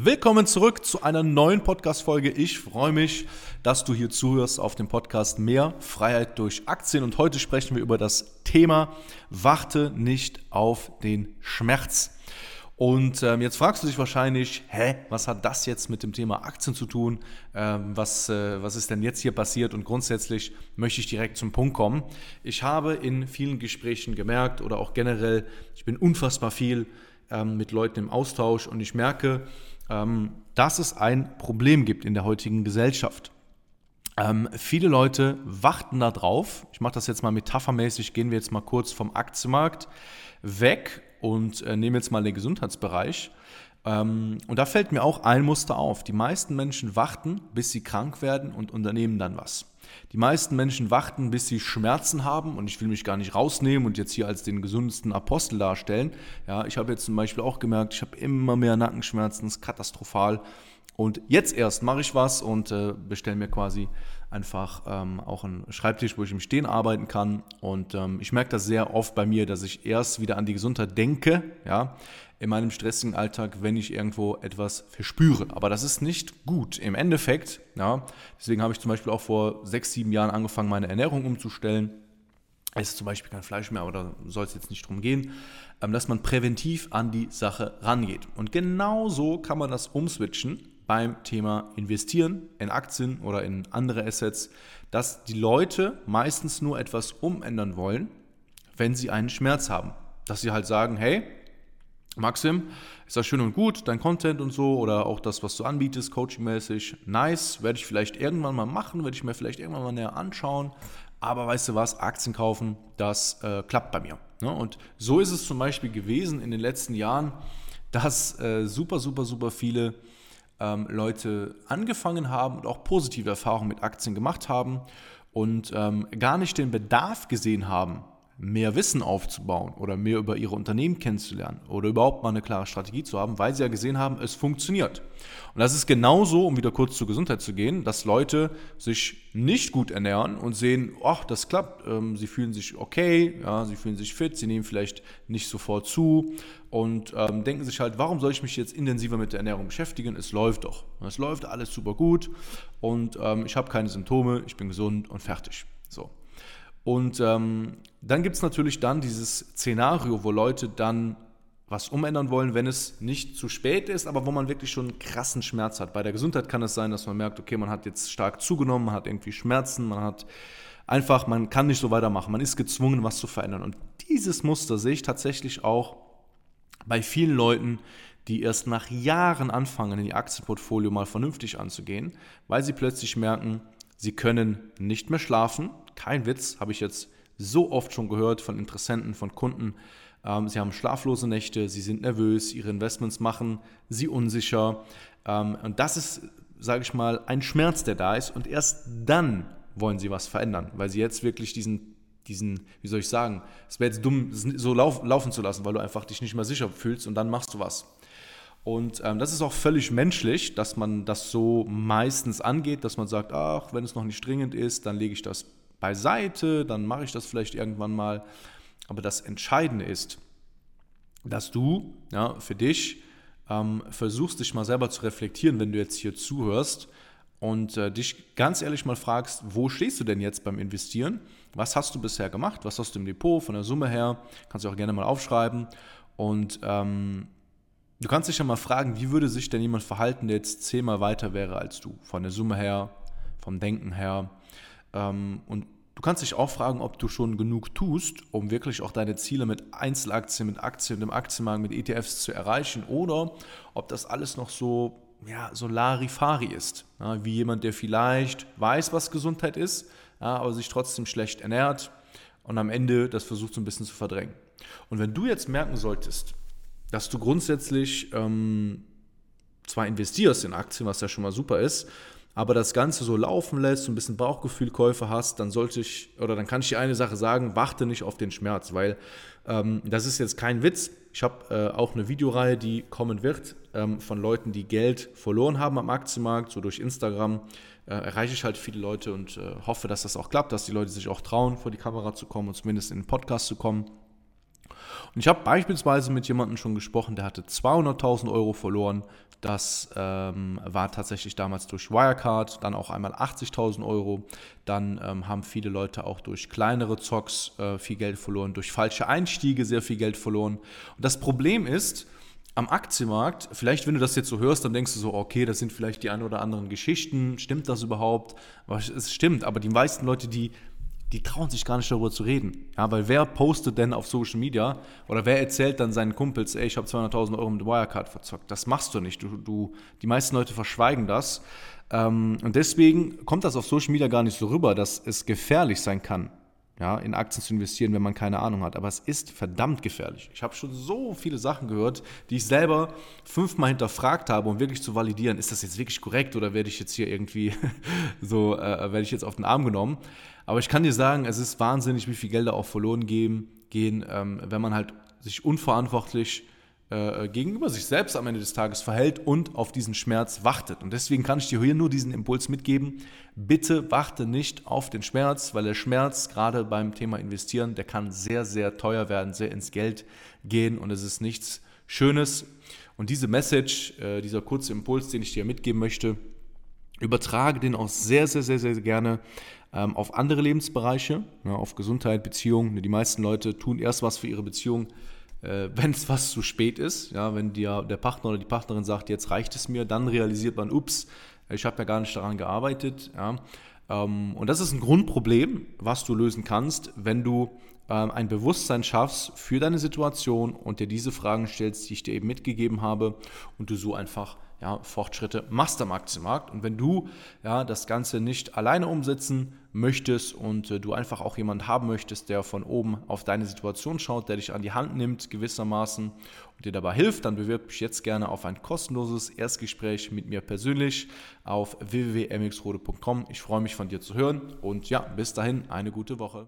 Willkommen zurück zu einer neuen Podcast-Folge. Ich freue mich, dass du hier zuhörst auf dem Podcast Mehr Freiheit durch Aktien. Und heute sprechen wir über das Thema Warte nicht auf den Schmerz. Und ähm, jetzt fragst du dich wahrscheinlich, hä, was hat das jetzt mit dem Thema Aktien zu tun? Ähm, was, äh, was ist denn jetzt hier passiert? Und grundsätzlich möchte ich direkt zum Punkt kommen. Ich habe in vielen Gesprächen gemerkt oder auch generell, ich bin unfassbar viel ähm, mit Leuten im Austausch und ich merke, dass es ein Problem gibt in der heutigen Gesellschaft. Ähm, viele Leute warten darauf, ich mache das jetzt mal metaphermäßig, gehen wir jetzt mal kurz vom Aktienmarkt weg und äh, nehmen jetzt mal den Gesundheitsbereich. Ähm, und da fällt mir auch ein Muster auf. Die meisten Menschen warten, bis sie krank werden und unternehmen dann was. Die meisten Menschen warten, bis sie Schmerzen haben und ich will mich gar nicht rausnehmen und jetzt hier als den gesündesten Apostel darstellen. Ja, ich habe jetzt zum Beispiel auch gemerkt, ich habe immer mehr Nackenschmerzen, ist katastrophal. Und jetzt erst mache ich was und äh, bestelle mir quasi einfach ähm, auch einen Schreibtisch, wo ich im Stehen arbeiten kann. Und ähm, ich merke das sehr oft bei mir, dass ich erst wieder an die Gesundheit denke, ja, in meinem stressigen Alltag, wenn ich irgendwo etwas verspüre. Aber das ist nicht gut. Im Endeffekt, ja, deswegen habe ich zum Beispiel auch vor sechs, sieben Jahren angefangen, meine Ernährung umzustellen. Es ist zum Beispiel kein Fleisch mehr, aber da soll es jetzt nicht drum gehen, ähm, dass man präventiv an die Sache rangeht. Und genau so kann man das umswitchen beim Thema Investieren in Aktien oder in andere Assets, dass die Leute meistens nur etwas umändern wollen, wenn sie einen Schmerz haben. Dass sie halt sagen, hey, Maxim, ist das schön und gut, dein Content und so oder auch das, was du anbietest, coachingmäßig, nice, werde ich vielleicht irgendwann mal machen, werde ich mir vielleicht irgendwann mal näher anschauen, aber weißt du was, Aktien kaufen, das äh, klappt bei mir. Ne? Und so ist es zum Beispiel gewesen in den letzten Jahren, dass äh, super, super, super viele ähm, Leute angefangen haben und auch positive Erfahrungen mit Aktien gemacht haben und ähm, gar nicht den Bedarf gesehen haben, mehr Wissen aufzubauen oder mehr über ihre Unternehmen kennenzulernen oder überhaupt mal eine klare Strategie zu haben, weil sie ja gesehen haben, es funktioniert. Und das ist genauso, um wieder kurz zur Gesundheit zu gehen, dass Leute sich nicht gut ernähren und sehen, ach, das klappt, ähm, sie fühlen sich okay, ja, sie fühlen sich fit, sie nehmen vielleicht nicht sofort zu und ähm, denken sich halt, warum soll ich mich jetzt intensiver mit der Ernährung beschäftigen? Es läuft doch. Es läuft alles super gut und ähm, ich habe keine Symptome, ich bin gesund und fertig. So. Und ähm, dann gibt es natürlich dann dieses Szenario, wo Leute dann was umändern wollen, wenn es nicht zu spät ist, aber wo man wirklich schon einen krassen Schmerz hat. Bei der Gesundheit kann es sein, dass man merkt, okay, man hat jetzt stark zugenommen, man hat irgendwie Schmerzen, man hat einfach, man kann nicht so weitermachen, man ist gezwungen, was zu verändern. Und dieses Muster sehe ich tatsächlich auch bei vielen Leuten, die erst nach Jahren anfangen, in die Aktienportfolio mal vernünftig anzugehen, weil sie plötzlich merken, sie können nicht mehr schlafen, kein Witz, habe ich jetzt so oft schon gehört von Interessenten, von Kunden. Ähm, sie haben schlaflose Nächte, sie sind nervös, ihre Investments machen sie unsicher. Ähm, und das ist, sage ich mal, ein Schmerz, der da ist. Und erst dann wollen sie was verändern, weil sie jetzt wirklich diesen, diesen wie soll ich sagen, es wäre jetzt dumm, so lauf, laufen zu lassen, weil du einfach dich nicht mehr sicher fühlst und dann machst du was. Und ähm, das ist auch völlig menschlich, dass man das so meistens angeht, dass man sagt, ach, wenn es noch nicht dringend ist, dann lege ich das beiseite, dann mache ich das vielleicht irgendwann mal. Aber das Entscheidende ist, dass du ja, für dich ähm, versuchst, dich mal selber zu reflektieren, wenn du jetzt hier zuhörst und äh, dich ganz ehrlich mal fragst, wo stehst du denn jetzt beim Investieren? Was hast du bisher gemacht? Was hast du im Depot von der Summe her? Kannst du auch gerne mal aufschreiben. Und ähm, du kannst dich ja mal fragen, wie würde sich denn jemand verhalten, der jetzt zehnmal weiter wäre als du? Von der Summe her, vom Denken her. Ähm, und du kannst dich auch fragen, ob du schon genug tust, um wirklich auch deine Ziele mit Einzelaktien, mit Aktien, dem Aktienmarkt, mit ETFs zu erreichen oder ob das alles noch so, ja, so Larifari ist. Ja, wie jemand, der vielleicht weiß, was Gesundheit ist, ja, aber sich trotzdem schlecht ernährt und am Ende das versucht so ein bisschen zu verdrängen. Und wenn du jetzt merken solltest, dass du grundsätzlich ähm, zwar investierst in Aktien, was ja schon mal super ist, aber das Ganze so laufen lässt, so ein bisschen Bauchgefühlkäufe hast, dann sollte ich, oder dann kann ich dir eine Sache sagen, warte nicht auf den Schmerz, weil ähm, das ist jetzt kein Witz. Ich habe äh, auch eine Videoreihe, die kommen wird, ähm, von Leuten, die Geld verloren haben am Aktienmarkt, so durch Instagram. Äh, erreiche ich halt viele Leute und äh, hoffe, dass das auch klappt, dass die Leute sich auch trauen, vor die Kamera zu kommen und zumindest in den Podcast zu kommen. Und ich habe beispielsweise mit jemandem schon gesprochen, der hatte 200.000 Euro verloren. Das ähm, war tatsächlich damals durch Wirecard, dann auch einmal 80.000 Euro. Dann ähm, haben viele Leute auch durch kleinere Zocks äh, viel Geld verloren, durch falsche Einstiege sehr viel Geld verloren. Und das Problem ist, am Aktienmarkt, vielleicht wenn du das jetzt so hörst, dann denkst du so, okay, das sind vielleicht die ein oder anderen Geschichten, stimmt das überhaupt? Es stimmt, aber die meisten Leute, die die trauen sich gar nicht darüber zu reden. Ja, weil wer postet denn auf Social Media oder wer erzählt dann seinen Kumpels, ey, ich habe 200.000 Euro mit Wirecard verzockt? Das machst du nicht. Du, du, die meisten Leute verschweigen das. Ähm, und deswegen kommt das auf Social Media gar nicht so rüber, dass es gefährlich sein kann, ja, in Aktien zu investieren, wenn man keine Ahnung hat. Aber es ist verdammt gefährlich. Ich habe schon so viele Sachen gehört, die ich selber fünfmal hinterfragt habe, um wirklich zu validieren, ist das jetzt wirklich korrekt oder werde ich jetzt hier irgendwie so, äh, werde ich jetzt auf den Arm genommen. Aber ich kann dir sagen, es ist wahnsinnig, wie viel Gelder auch verloren gehen, gehen ähm, wenn man halt sich unverantwortlich äh, gegenüber sich selbst am Ende des Tages verhält und auf diesen Schmerz wartet. Und deswegen kann ich dir hier nur diesen Impuls mitgeben. Bitte warte nicht auf den Schmerz, weil der Schmerz gerade beim Thema Investieren, der kann sehr, sehr teuer werden, sehr ins Geld gehen und es ist nichts Schönes. Und diese Message, äh, dieser kurze Impuls, den ich dir mitgeben möchte, übertrage den auch sehr, sehr, sehr, sehr gerne ähm, auf andere Lebensbereiche, ne, auf Gesundheit, Beziehung. Die meisten Leute tun erst was für ihre Beziehung, äh, wenn es was zu spät ist. Ja, wenn dir der Partner oder die Partnerin sagt, jetzt reicht es mir, dann realisiert man, ups, ich habe ja gar nicht daran gearbeitet. Ja. Ähm, und das ist ein Grundproblem, was du lösen kannst, wenn du ähm, ein Bewusstsein schaffst für deine Situation und dir diese Fragen stellst, die ich dir eben mitgegeben habe und du so einfach ja, Fortschritte machst am Aktienmarkt. Und wenn du ja, das Ganze nicht alleine umsetzen möchtest und äh, du einfach auch jemanden haben möchtest, der von oben auf deine Situation schaut, der dich an die Hand nimmt gewissermaßen und dir dabei hilft, dann bewirb dich jetzt gerne auf ein kostenloses Erstgespräch mit mir persönlich auf www.mxrode.com. Ich freue mich von dir zu hören und ja, bis dahin eine gute Woche.